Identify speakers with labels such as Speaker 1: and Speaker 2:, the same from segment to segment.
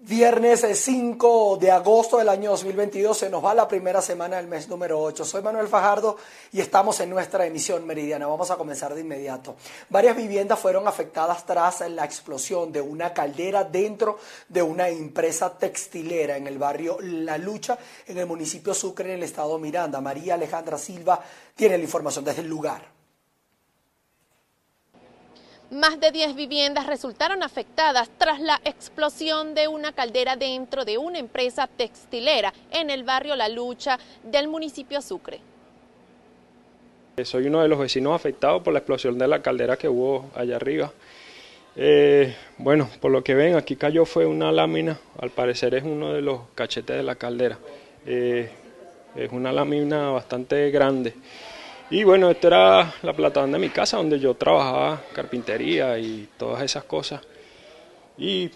Speaker 1: Viernes 5 de agosto del año 2022 se nos va la primera semana del mes número 8. Soy Manuel Fajardo y estamos en nuestra emisión meridiana. Vamos a comenzar de inmediato. Varias viviendas fueron afectadas tras la explosión de una caldera dentro de una empresa textilera en el barrio La Lucha, en el municipio Sucre, en el estado Miranda. María Alejandra Silva tiene la información desde el lugar.
Speaker 2: Más de 10 viviendas resultaron afectadas tras la explosión de una caldera dentro de una empresa textilera en el barrio La Lucha del municipio Sucre.
Speaker 3: Soy uno de los vecinos afectados por la explosión de la caldera que hubo allá arriba. Eh, bueno, por lo que ven, aquí cayó fue una lámina, al parecer es uno de los cachetes de la caldera. Eh, es una lámina bastante grande. Y bueno, esta era la plataforma de mi casa donde yo trabajaba carpintería y todas esas cosas. Y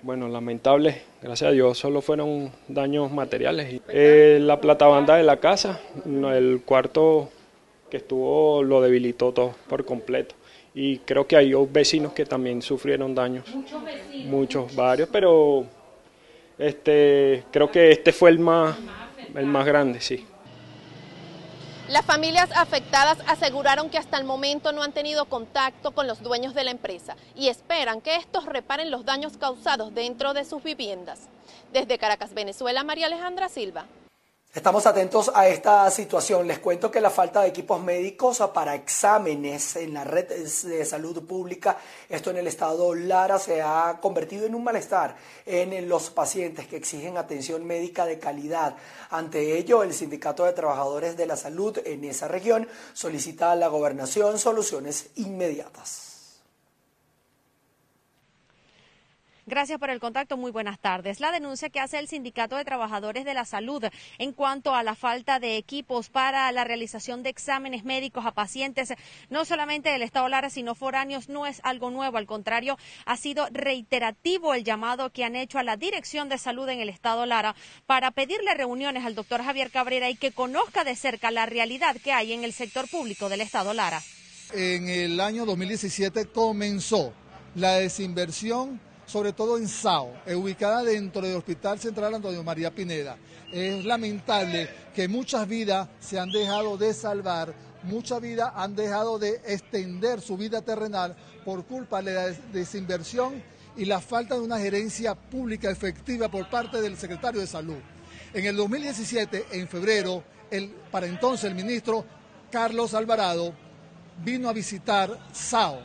Speaker 3: bueno, lamentable, gracias a Dios, solo fueron daños materiales. Eh, la platabanda de la casa, el cuarto que estuvo lo debilitó todo por completo. Y creo que hay vecinos que también sufrieron daños. Muchos vecinos. Muchos, varios, pero este, creo que este fue el más, el más grande, sí.
Speaker 2: Las familias afectadas aseguraron que hasta el momento no han tenido contacto con los dueños de la empresa y esperan que estos reparen los daños causados dentro de sus viviendas. Desde Caracas, Venezuela, María Alejandra Silva.
Speaker 1: Estamos atentos a esta situación. Les cuento que la falta de equipos médicos para exámenes en la red de salud pública, esto en el estado Lara, se ha convertido en un malestar en los pacientes que exigen atención médica de calidad. Ante ello, el Sindicato de Trabajadores de la Salud en esa región solicita a la gobernación soluciones inmediatas.
Speaker 4: Gracias por el contacto. Muy buenas tardes. La denuncia que hace el Sindicato de Trabajadores de la Salud en cuanto a la falta de equipos para la realización de exámenes médicos a pacientes, no solamente del Estado Lara, sino foráneos, no es algo nuevo. Al contrario, ha sido reiterativo el llamado que han hecho a la Dirección de Salud en el Estado Lara para pedirle reuniones al doctor Javier Cabrera y que conozca de cerca la realidad que hay en el sector público del Estado Lara.
Speaker 5: En el año 2017 comenzó la desinversión sobre todo en SAO, eh, ubicada dentro del Hospital Central Antonio María Pineda. Es lamentable que muchas vidas se han dejado de salvar, muchas vidas han dejado de extender su vida terrenal por culpa de la desinversión y la falta de una gerencia pública efectiva por parte del secretario de Salud. En el 2017, en febrero, para entonces el ministro Carlos Alvarado vino a visitar SAO.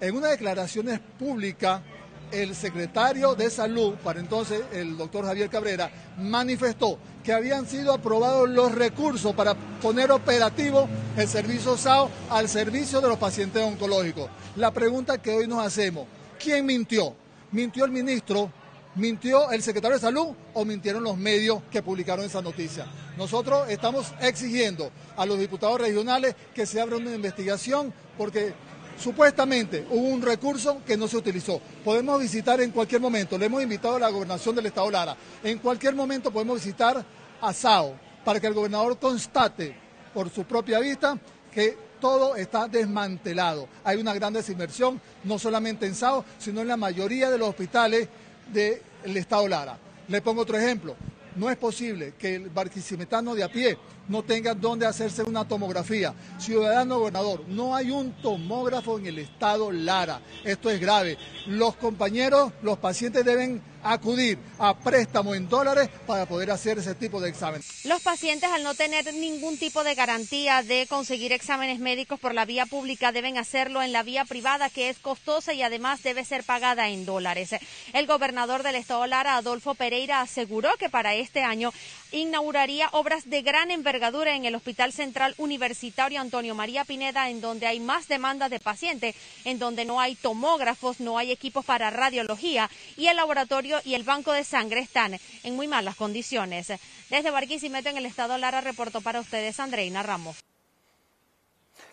Speaker 5: En una declaración pública el secretario de Salud, para entonces el doctor Javier Cabrera, manifestó que habían sido aprobados los recursos para poner operativo el servicio SAO al servicio de los pacientes oncológicos. La pregunta que hoy nos hacemos, ¿quién mintió? ¿Mintió el ministro? ¿Mintió el secretario de Salud o mintieron los medios que publicaron esa noticia? Nosotros estamos exigiendo a los diputados regionales que se abra una investigación porque Supuestamente hubo un recurso que no se utilizó. Podemos visitar en cualquier momento, le hemos invitado a la gobernación del Estado Lara, en cualquier momento podemos visitar a SAO para que el gobernador constate por su propia vista que todo está desmantelado. Hay una gran desinversión, no solamente en SAO, sino en la mayoría de los hospitales del Estado Lara. Le pongo otro ejemplo. No es posible que el barquisimetano de a pie no tenga dónde hacerse una tomografía. Ciudadano gobernador, no hay un tomógrafo en el estado Lara. Esto es grave. Los compañeros, los pacientes deben acudir a préstamo en dólares para poder hacer ese tipo de examen.
Speaker 4: Los pacientes, al no tener ningún tipo de garantía de conseguir exámenes médicos por la vía pública, deben hacerlo en la vía privada, que es costosa y además debe ser pagada en dólares. El gobernador del estado Lara, Adolfo Pereira, aseguró que para este año inauguraría obras de gran envergadura en el Hospital Central Universitario Antonio María Pineda, en donde hay más demanda de pacientes, en donde no hay tomógrafos, no hay equipos para radiología y el laboratorio y el banco de sangre están en muy malas condiciones. Desde Barquisimeto, en el estado Lara, reportó para ustedes Andreina Ramos.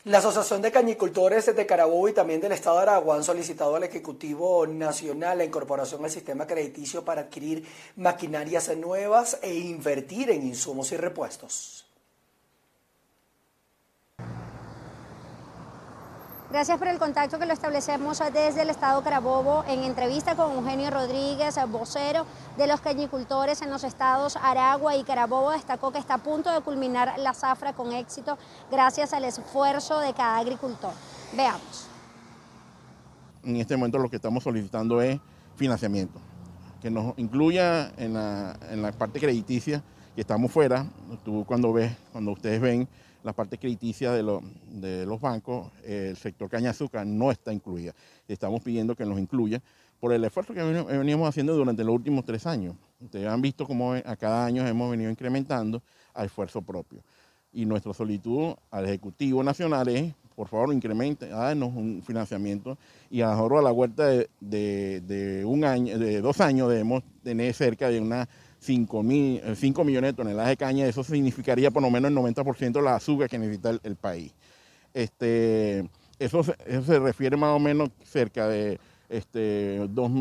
Speaker 1: La Asociación de Cañicultores de Carabobo y también del Estado de Aragua han solicitado al Ejecutivo Nacional la incorporación al sistema crediticio para adquirir maquinarias nuevas e invertir en insumos y repuestos.
Speaker 6: Gracias por el contacto que lo establecemos desde el estado Carabobo en entrevista con Eugenio Rodríguez, vocero de los cañicultores en los estados Aragua y Carabobo. Destacó que está a punto de culminar la zafra con éxito gracias al esfuerzo de cada agricultor. Veamos.
Speaker 7: En este momento lo que estamos solicitando es financiamiento, que nos incluya en la, en la parte crediticia, que estamos fuera. Tú cuando ves, cuando ustedes ven la parte crediticia de, de los bancos, el sector caña azúcar no está incluida. Estamos pidiendo que nos incluya por el esfuerzo que veníamos haciendo durante los últimos tres años. Ustedes han visto cómo a cada año hemos venido incrementando a esfuerzo propio. Y nuestra solicitud al Ejecutivo Nacional es, por favor, incremente, háganos un financiamiento y ahora a la vuelta de, de, un año, de dos años debemos tener cerca de una 5, mil, 5 millones de toneladas de caña, eso significaría por lo menos el 90% de la azúcar que necesita el, país. Este, eso, se refiere más o menos cerca de este, 2,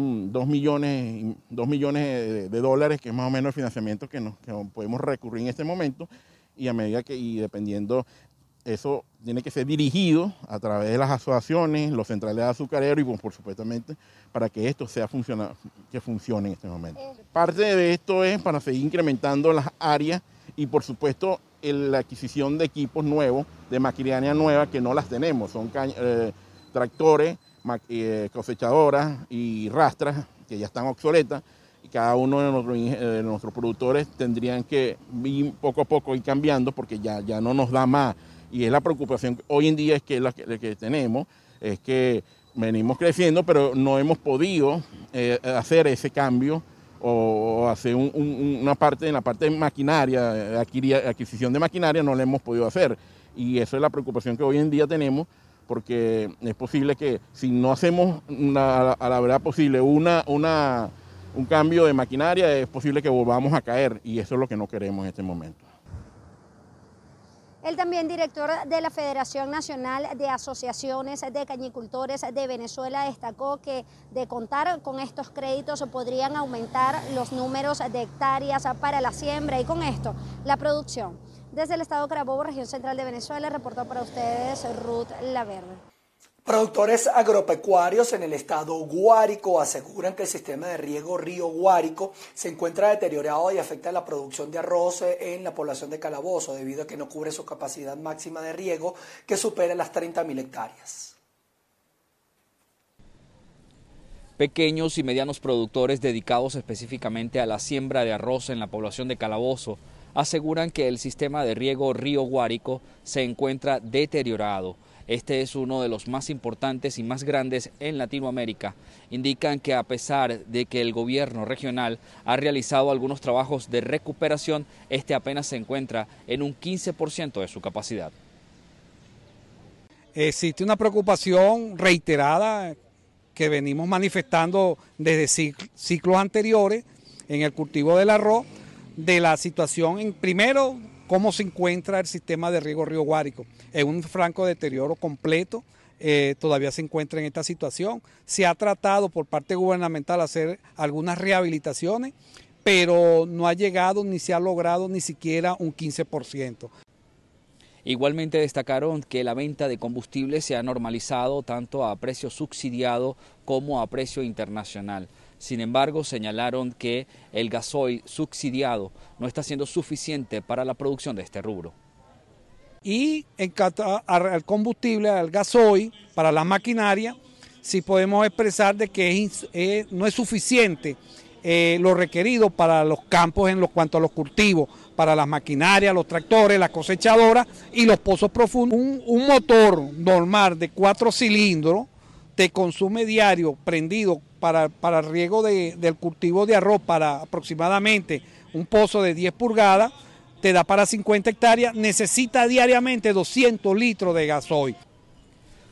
Speaker 7: millones, 2 millones de, dólares, que es más o menos el financiamiento que, nos, que podemos recurrir en este momento, y a medida que, y dependiendo eso tiene que ser dirigido a través de las asociaciones, los centrales azucareros y pues, por supuesto para que esto sea que funcione en este momento. Parte de esto es para seguir incrementando las áreas y por supuesto la adquisición de equipos nuevos, de maquinaria nueva que no las tenemos, son eh, tractores, eh, cosechadoras y rastras que ya están obsoletas y cada uno de nuestros, de nuestros productores tendrían que ir poco a poco ir cambiando porque ya, ya no nos da más y es la preocupación hoy en día es que la que, tenemos, es que venimos creciendo, pero no hemos podido eh, hacer ese cambio o, hacer una parte en la parte de maquinaria, adquisición de maquinaria, no la hemos podido hacer. Y eso es la preocupación que hoy en día tenemos, porque es posible que si no hacemos a la verdad posible una, una, un cambio de maquinaria, es posible que volvamos a caer y eso es lo que no queremos en este momento.
Speaker 6: Él también director de la Federación Nacional de Asociaciones de Cañicultores de Venezuela destacó que de contar con estos créditos podrían aumentar los números de hectáreas para la siembra y con esto la producción. Desde el estado Carabobo, región central de Venezuela, reportó para ustedes Ruth Laverde.
Speaker 1: Productores agropecuarios en el estado Guárico aseguran que el sistema de riego Río Guárico se encuentra deteriorado y afecta la producción de arroz en la población de Calabozo debido a que no cubre su capacidad máxima de riego que supera las 30.000 hectáreas.
Speaker 8: Pequeños y medianos productores dedicados específicamente a la siembra de arroz en la población de Calabozo aseguran que el sistema de riego Río Guárico se encuentra deteriorado este es uno de los más importantes y más grandes en Latinoamérica. Indican que a pesar de que el gobierno regional ha realizado algunos trabajos de recuperación, este apenas se encuentra en un 15% de su capacidad.
Speaker 9: Existe una preocupación reiterada que venimos manifestando desde ciclos anteriores en el cultivo del arroz, de la situación en primero cómo se encuentra el sistema de riego Río Guárico. Es un franco deterioro completo, eh, todavía se encuentra en esta situación. Se ha tratado por parte gubernamental hacer algunas rehabilitaciones, pero no ha llegado ni se ha logrado ni siquiera un 15%.
Speaker 8: Igualmente destacaron que la venta de combustible se ha normalizado tanto a precio subsidiado como a precio internacional. Sin embargo, señalaron que el gasoil subsidiado no está siendo suficiente para la producción de este rubro.
Speaker 9: Y en cuanto al combustible, al gasoil, para la maquinaria, sí podemos expresar de que no es suficiente eh, lo requerido para los campos en lo cuanto a los cultivos, para las maquinarias, los tractores, las cosechadoras y los pozos profundos. Un, un motor normal de cuatro cilindros te consume diario prendido para, para riego del cultivo de arroz para aproximadamente un pozo de 10 pulgadas, te da para 50 hectáreas, necesita diariamente 200 litros de gasoil.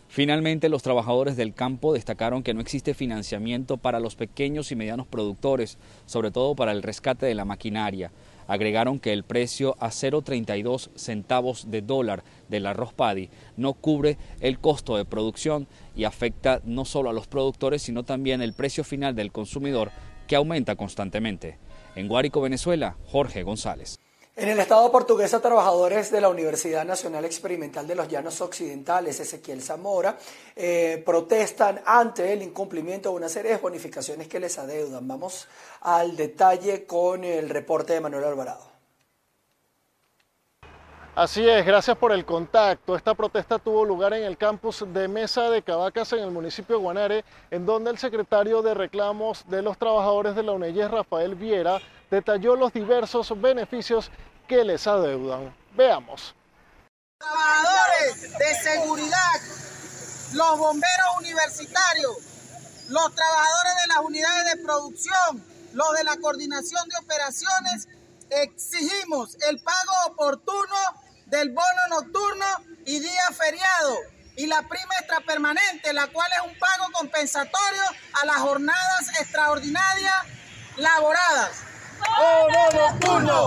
Speaker 8: Finalmente, los trabajadores del campo destacaron que no existe financiamiento para los pequeños y medianos productores, sobre todo para el rescate de la maquinaria. Agregaron que el precio a 0,32 centavos de dólar del arroz paddy no cubre el costo de producción y afecta no solo a los productores, sino también el precio final del consumidor que aumenta constantemente. En Guárico, Venezuela, Jorge González.
Speaker 1: En el estado portuguesa, trabajadores de la Universidad Nacional Experimental de los Llanos Occidentales, Ezequiel Zamora, eh, protestan ante el incumplimiento de una serie de bonificaciones que les adeudan. Vamos al detalle con el reporte de Manuel Alvarado.
Speaker 10: Así es, gracias por el contacto. Esta protesta tuvo lugar en el campus de Mesa de Cabacas en el municipio de Guanare, en donde el secretario de reclamos de los trabajadores de la UNEYES, Rafael Viera, detalló los diversos beneficios que les adeudan. Veamos.
Speaker 11: Trabajadores de seguridad, los bomberos universitarios, los trabajadores de las unidades de producción, los de la coordinación de operaciones, exigimos el pago oportuno del bono nocturno y día feriado y la prima extrapermanente, la cual es un pago compensatorio a las jornadas extraordinarias laboradas. Bono nocturno,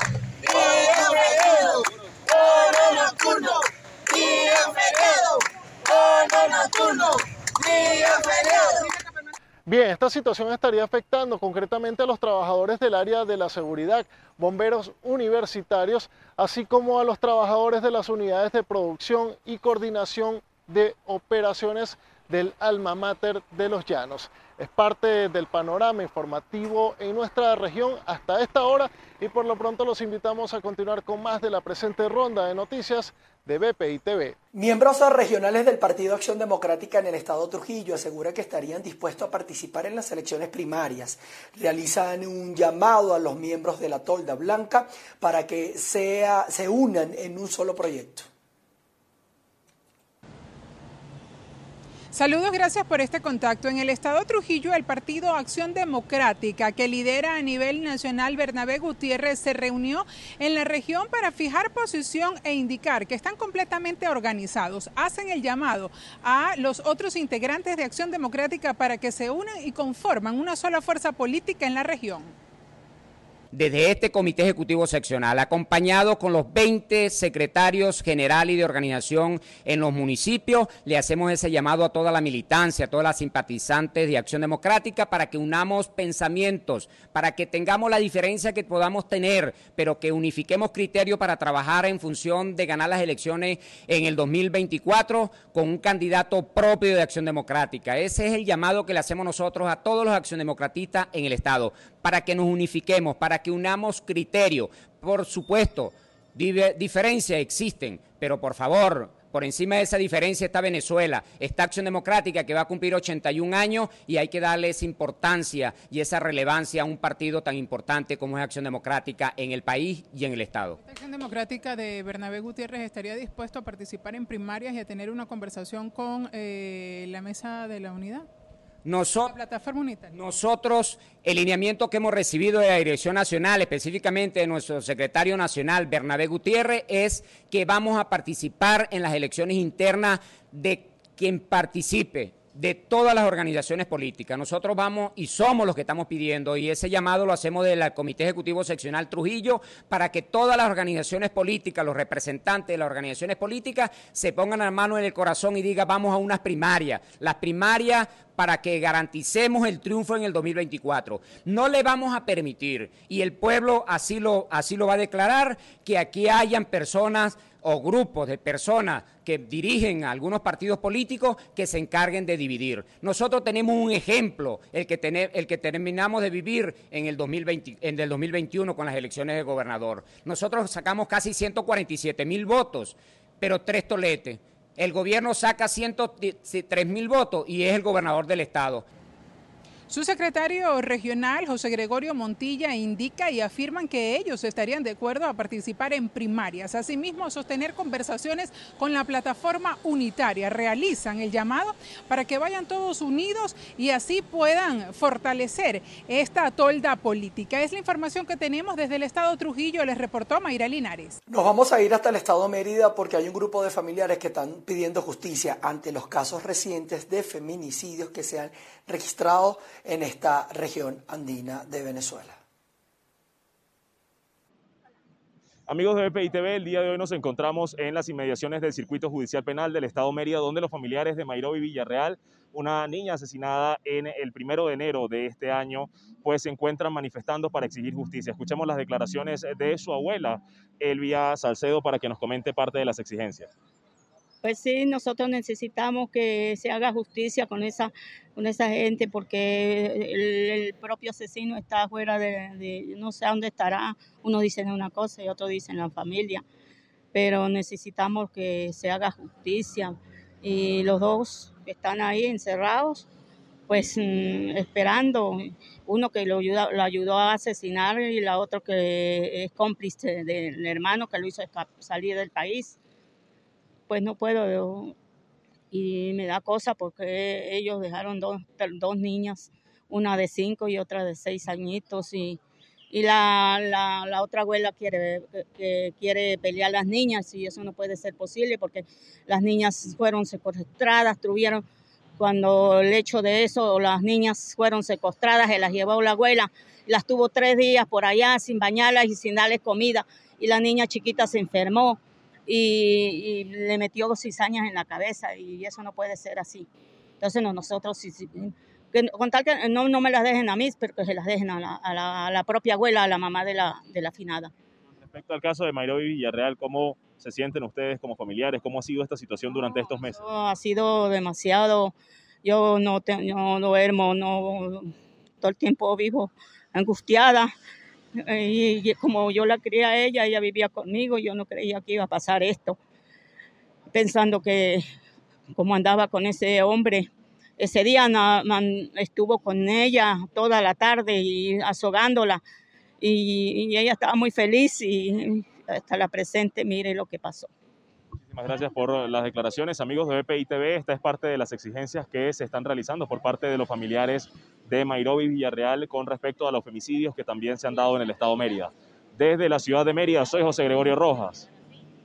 Speaker 10: Bien, esta situación estaría afectando concretamente a los trabajadores del área de la seguridad, bomberos universitarios, así como a los trabajadores de las unidades de producción y coordinación de operaciones del alma mater de los llanos. Es parte del panorama informativo en nuestra región hasta esta hora y por lo pronto los invitamos a continuar con más de la presente ronda de noticias de BPI TV.
Speaker 1: Miembros regionales del Partido Acción Democrática en el Estado Trujillo aseguran que estarían dispuestos a participar en las elecciones primarias. Realizan un llamado a los miembros de la Tolda Blanca para que sea, se unan en un solo proyecto.
Speaker 12: Saludos, gracias por este contacto. En el estado Trujillo, el Partido Acción Democrática, que lidera a nivel nacional Bernabé Gutiérrez, se reunió en la región para fijar posición e indicar que están completamente organizados. Hacen el llamado a los otros integrantes de Acción Democrática para que se unan y conforman una sola fuerza política en la región
Speaker 13: desde este Comité Ejecutivo Seccional, acompañado con los 20 secretarios generales de organización en los municipios, le hacemos ese llamado a toda la militancia, a todas las simpatizantes de Acción Democrática para que unamos pensamientos, para que tengamos la diferencia que podamos tener, pero que unifiquemos criterios para trabajar en función de ganar las elecciones en el 2024 con un candidato propio de Acción Democrática. Ese es el llamado que le hacemos nosotros a todos los acción democratistas en el Estado, para que nos unifiquemos, para que unamos criterio. Por supuesto, diferencias existen, pero por favor, por encima de esa diferencia está Venezuela, está Acción Democrática que va a cumplir 81 años y hay que darle esa importancia y esa relevancia a un partido tan importante como es Acción Democrática en el país y en el Estado.
Speaker 12: Acción Democrática de Bernabé Gutiérrez estaría dispuesto a participar en primarias y a tener una conversación con eh, la Mesa de la Unidad.
Speaker 13: Nosotros, el lineamiento que hemos recibido de la Dirección Nacional, específicamente de nuestro secretario nacional, Bernabé Gutiérrez, es que vamos a participar en las elecciones internas de quien participe de todas las organizaciones políticas. Nosotros vamos y somos los que estamos pidiendo y ese llamado lo hacemos del Comité Ejecutivo Seccional Trujillo para que todas las organizaciones políticas, los representantes de las organizaciones políticas se pongan la mano en el corazón y digan vamos a unas primarias. Las primarias para que garanticemos el triunfo en el 2024. No le vamos a permitir, y el pueblo así lo, así lo va a declarar, que aquí hayan personas o grupos de personas que dirigen a algunos partidos políticos que se encarguen de dividir. Nosotros tenemos un ejemplo, el que, el que terminamos de vivir en el, 2020, en el 2021 con las elecciones de gobernador. Nosotros sacamos casi 147 mil votos, pero tres toletes. El gobierno saca 103 mil votos y es el gobernador del estado.
Speaker 12: Su secretario regional, José Gregorio Montilla, indica y afirman que ellos estarían de acuerdo a participar en primarias. Asimismo, a sostener conversaciones con la plataforma unitaria. Realizan el llamado para que vayan todos unidos y así puedan fortalecer esta tolda política. Es la información que tenemos desde el Estado Trujillo, les reportó Mayra Linares.
Speaker 1: Nos vamos a ir hasta el Estado Mérida porque hay un grupo de familiares que están pidiendo justicia ante los casos recientes de feminicidios que se han registrado en esta región andina de Venezuela.
Speaker 14: Amigos de BPI TV, el día de hoy nos encontramos en las inmediaciones del Circuito Judicial Penal del Estado Mérida, donde los familiares de Mairobi Villarreal, una niña asesinada en el primero de enero de este año, pues se encuentran manifestando para exigir justicia. Escuchemos las declaraciones de su abuela, Elvia Salcedo, para que nos comente parte de las exigencias.
Speaker 15: Pues sí, nosotros necesitamos que se haga justicia con esa, con esa gente porque el, propio asesino está fuera de, no sé dónde estará. Uno dice una cosa y otro dice en la familia, pero necesitamos que se haga justicia. Y los dos que están ahí encerrados, pues mm, esperando, uno que lo, ayuda, lo ayudó a asesinar y la otra que es cómplice del hermano que lo hizo salir del país pues no puedo. Y me da cosa porque ellos dejaron dos, dos niñas, una de cinco y otra de seis añitos. Y, y la, la, otra abuela quiere, que quiere pelear a las niñas y eso no puede ser posible porque las niñas fueron secuestradas, tuvieron, cuando el hecho de eso, las niñas fueron secuestradas, se las llevó la abuela, las tuvo tres días por allá sin bañarlas y sin darles comida y la niña chiquita se enfermó y, le metió cizañas en la cabeza y eso no puede ser así. Entonces nosotros, con tal que no, no, me las dejen a mí, pero que se las dejen a la, a la, propia abuela, a la mamá de la, de la finada.
Speaker 14: Respecto al caso de Mayroy Villarreal, ¿cómo se sienten ustedes como familiares? ¿Cómo ha sido esta situación durante estos meses?
Speaker 15: ha sido demasiado, yo no, no duermo, no, todo el tiempo vivo angustiada y, como yo la crié a ella, ella vivía conmigo, yo no creía que iba a pasar esto, pensando que como andaba con ese hombre, ese día estuvo con ella toda la tarde y azogándola y, ella estaba muy feliz y hasta la presente mire lo que pasó.
Speaker 14: Muchísimas gracias por las declaraciones, amigos de BPI TV. Esta es parte de las exigencias que se están realizando por parte de los familiares de Mairobi Villarreal con respecto a los femicidios que también se han dado en el estado Mérida. Desde la ciudad de Mérida, soy José Gregorio Rojas,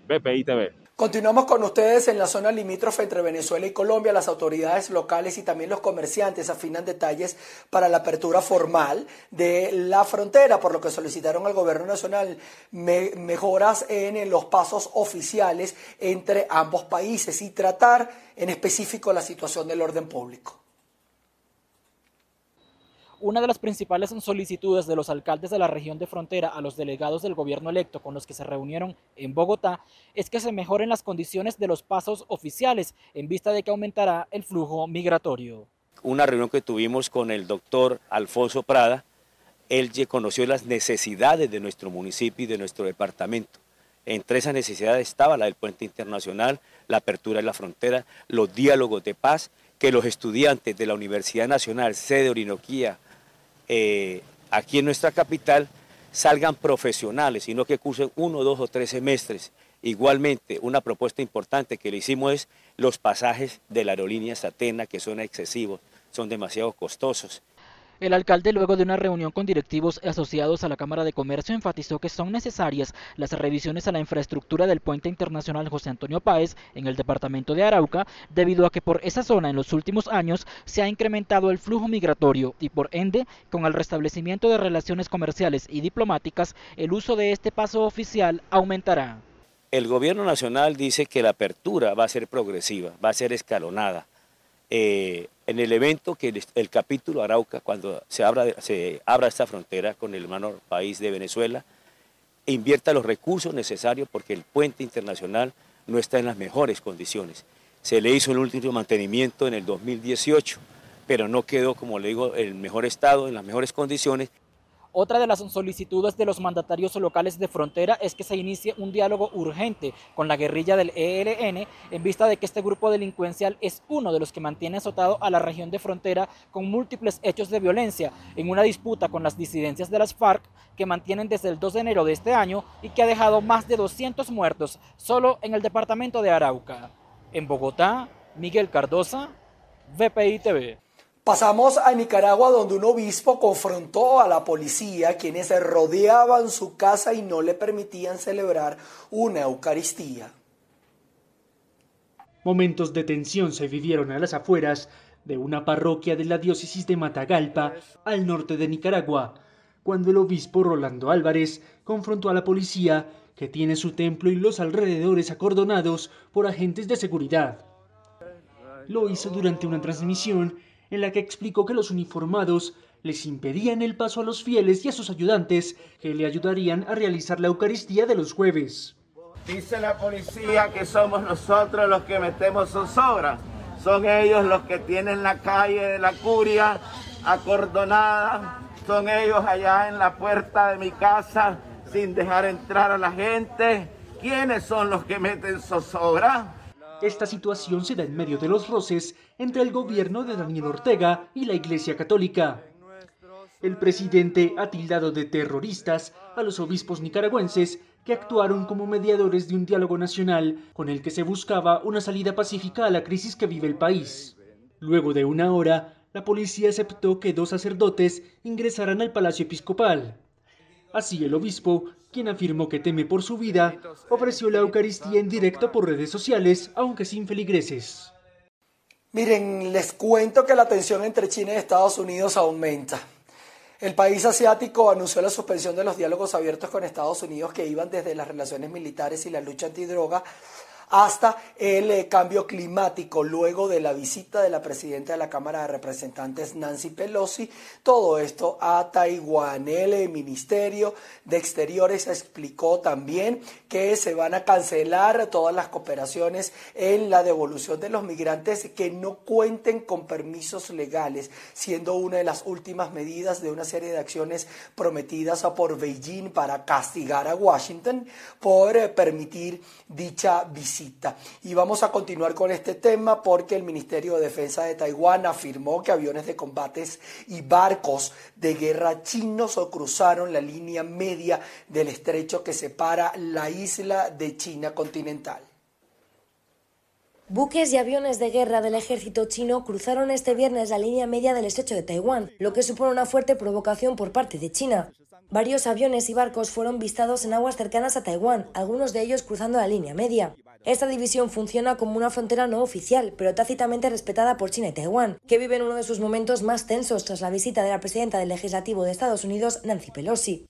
Speaker 14: BPI TV.
Speaker 1: Continuamos con ustedes en la zona limítrofe entre Venezuela y Colombia. Las autoridades locales y también los comerciantes afinan detalles para la apertura formal de la frontera, por lo que solicitaron al gobierno nacional mejoras en los pasos oficiales entre ambos países y tratar en específico la situación del orden público.
Speaker 16: Una de las principales solicitudes de los alcaldes de la región de frontera a los delegados del gobierno electo con los que se reunieron en Bogotá es que se mejoren las condiciones de los pasos oficiales en vista de que aumentará el flujo migratorio.
Speaker 17: Una reunión que tuvimos con el doctor Alfonso Prada, él conoció las necesidades de nuestro municipio y de nuestro departamento. Entre esas necesidades estaba la del puente internacional, la apertura de la frontera, los diálogos de paz, que los estudiantes de la Universidad Nacional, sede Orinoquía, eh, aquí en nuestra capital salgan profesionales, sino que cursen uno, dos o tres semestres. Igualmente, una propuesta importante que le hicimos es los pasajes de la aerolínea Satena, que son excesivos, son demasiado costosos.
Speaker 16: El alcalde, luego de una reunión con directivos asociados a la Cámara de Comercio, enfatizó que son necesarias las revisiones a la infraestructura del puente internacional José Antonio Páez en el departamento de Arauca, debido a que por esa zona en los últimos años se ha incrementado el flujo migratorio y por ende, con el restablecimiento de relaciones comerciales y diplomáticas, el uso de este paso oficial aumentará.
Speaker 17: El gobierno nacional dice que la apertura va a ser progresiva, va a ser escalonada. Eh, en el evento que el, capítulo Arauca, cuando se abra, se abra esta frontera con el hermano país de Venezuela, invierta los recursos necesarios porque el puente internacional no está en las mejores condiciones. Se le hizo el último mantenimiento en el 2018, pero no quedó, como le digo, en el mejor estado, en las mejores condiciones.
Speaker 16: Otra de las solicitudes de los mandatarios locales de frontera es que se inicie un diálogo urgente con la guerrilla del ELN en vista de que este grupo delincuencial es uno de los que mantiene azotado a la región de frontera con múltiples hechos de violencia en una disputa con las disidencias de las FARC que mantienen desde el 2 de enero de este año y que ha dejado más de 200 muertos solo en el departamento de Arauca. En Bogotá, Miguel Cardosa, VPI TV.
Speaker 1: Pasamos a Nicaragua donde un obispo confrontó a la policía quienes rodeaban su casa y no le permitían celebrar una Eucaristía.
Speaker 18: Momentos de tensión se vivieron a las afueras de una parroquia de la diócesis de Matagalpa, al norte de Nicaragua, cuando el obispo Rolando Álvarez confrontó a la policía que tiene su templo y los alrededores acordonados por agentes de seguridad. Lo hizo durante una transmisión en la que explicó que los uniformados les impedían el paso a los fieles y a sus ayudantes que le ayudarían a realizar la Eucaristía de los jueves.
Speaker 19: Dice la policía que somos nosotros los que metemos zozobra. Son ellos los que tienen la calle de la curia acordonada. Son ellos allá en la puerta de mi casa sin dejar entrar a la gente. ¿Quiénes son los que meten zozobra?
Speaker 18: Esta situación se da en medio de los roces entre el gobierno de Daniel Ortega y la Iglesia Católica. El presidente ha tildado de terroristas a los obispos nicaragüenses que actuaron como mediadores de un diálogo nacional con el que se buscaba una salida pacífica a la crisis que vive el país. Luego de una hora, la policía aceptó que dos sacerdotes ingresaran al Palacio Episcopal. Así el obispo, quien afirmó que teme por su vida, ofreció la Eucaristía en directo por redes sociales, aunque sin feligreses.
Speaker 1: Miren, les cuento que la tensión entre China y Estados Unidos aumenta. El país asiático anunció la suspensión de los diálogos abiertos con Estados Unidos que iban desde las relaciones militares y la lucha antidroga hasta el eh, cambio climático luego de la visita de la presidenta de la Cámara de Representantes Nancy Pelosi. Todo esto a Taiwán. El eh, Ministerio de Exteriores explicó también que se van a cancelar todas las cooperaciones en la devolución de los migrantes que no cuenten con permisos legales, siendo una de las últimas medidas de una serie de acciones prometidas por Beijing para castigar a Washington por eh, permitir dicha visita. Y vamos a continuar con este tema porque el Ministerio de Defensa de Taiwán afirmó que aviones de combates y barcos de guerra chinos cruzaron la línea media del estrecho que separa la isla de China continental.
Speaker 20: Buques y aviones de guerra del ejército chino cruzaron este viernes la línea media del estrecho de Taiwán, lo que supone una fuerte provocación por parte de China. Varios aviones y barcos fueron vistados en aguas cercanas a Taiwán, algunos de ellos cruzando la línea media. Esta división funciona como una frontera no oficial, pero tácitamente respetada por China y Taiwán, que viven uno de sus momentos más tensos tras la visita de la presidenta del Legislativo de Estados Unidos, Nancy Pelosi.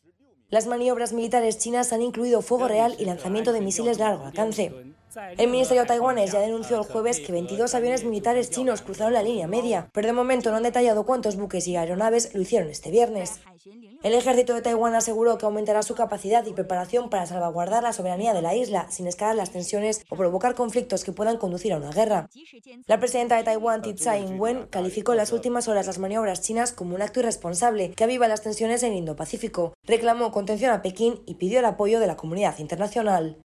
Speaker 20: Las maniobras militares chinas han incluido fuego real y lanzamiento de misiles de largo alcance. El Ministerio taiwanés ya denunció el jueves que 22 aviones militares chinos cruzaron la línea media, pero de momento no han detallado cuántos buques y aeronaves lo hicieron este viernes. El ejército de Taiwán aseguró que aumentará su capacidad y preparación para salvaguardar la soberanía de la isla sin escalar las tensiones o provocar conflictos que puedan conducir a una guerra. La presidenta de Taiwán, Tsai Ing-wen, calificó en las últimas horas las maniobras chinas como un acto irresponsable que aviva las tensiones en el Indo-Pacífico. Reclamó contención a Pekín y pidió el apoyo de la comunidad internacional.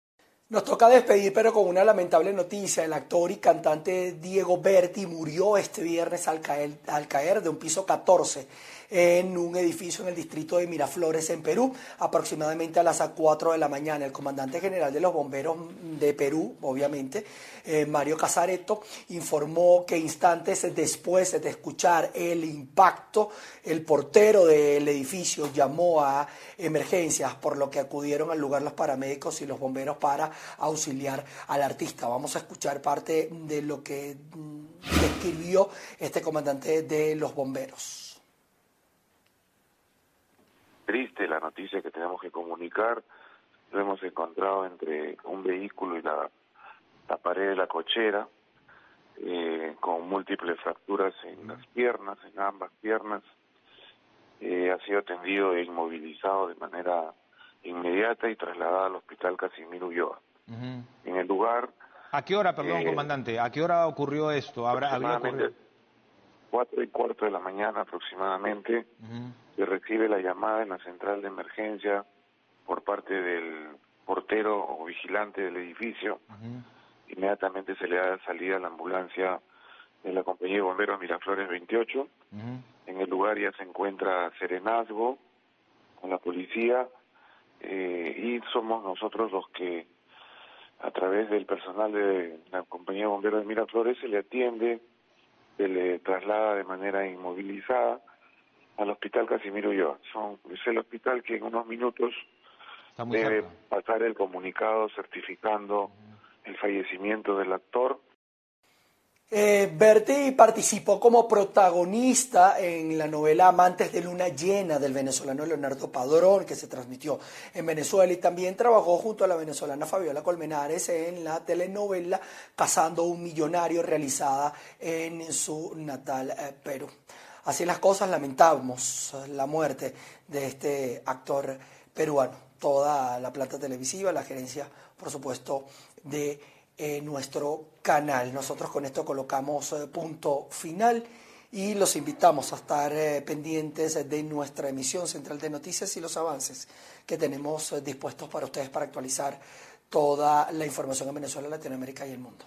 Speaker 1: Nos toca despedir, pero con una lamentable noticia. El actor y cantante Diego Berti murió este viernes al caer, al caer de un piso 14 en un edificio en el distrito de Miraflores, en Perú, aproximadamente a las 4 de la mañana. El comandante general de los bomberos de Perú, obviamente, eh, Mario Casareto, informó que instantes después de escuchar el impacto, el portero del edificio llamó a emergencias, por lo que acudieron al lugar los paramédicos y los bomberos para auxiliar al artista. Vamos a escuchar parte de lo que mm, describió este comandante de los bomberos
Speaker 21: triste la noticia que tenemos Lo hemos encontrado entre un vehículo y la, la pared de la cochera, eh, con múltiples fracturas en las piernas, en ambas piernas. Eh, ha sido atendido e inmovilizado de manera inmediata y trasladado al hospital Casimiro Ulloa. En el lugar...
Speaker 22: ¿A qué hora, perdón, eh, comandante? ¿A qué hora ocurrió esto? ¿Habrá, ¿Había
Speaker 21: Cuatro y cuarto de la mañana aproximadamente se recibe la llamada en la central de emergencia por parte del portero o vigilante del edificio. Inmediatamente se le da salida a la ambulancia de la compañía de bomberos Miraflores 28. En el lugar ya se encuentra Serenazgo con la policía eh, y somos nosotros los que a través del personal de la compañía de bomberos de Miraflores se le atiende, se le traslada de manera inmovilizada al Hospital Casimiro. Son, es el hospital que en unos minutos debe pasar el comunicado certificando el fallecimiento del actor
Speaker 1: Eh, Berti participó como protagonista en la novela Amantes de Luna Llena del venezolano Leonardo Padrón, que se transmitió en Venezuela, y también trabajó junto a la venezolana Fabiola Colmenares en la telenovela Cazando un Millonario, realizada en su natal eh, Perú. Así las cosas, lamentamos la muerte de este actor peruano. Toda la planta televisiva, la gerencia, por supuesto, de nuestro canal. Nosotros con esto colocamos eh, punto final y los invitamos a estar eh, pendientes de nuestra emisión central de noticias y los avances que tenemos eh, dispuestos para ustedes para actualizar toda la información en Venezuela, Latinoamérica y el mundo.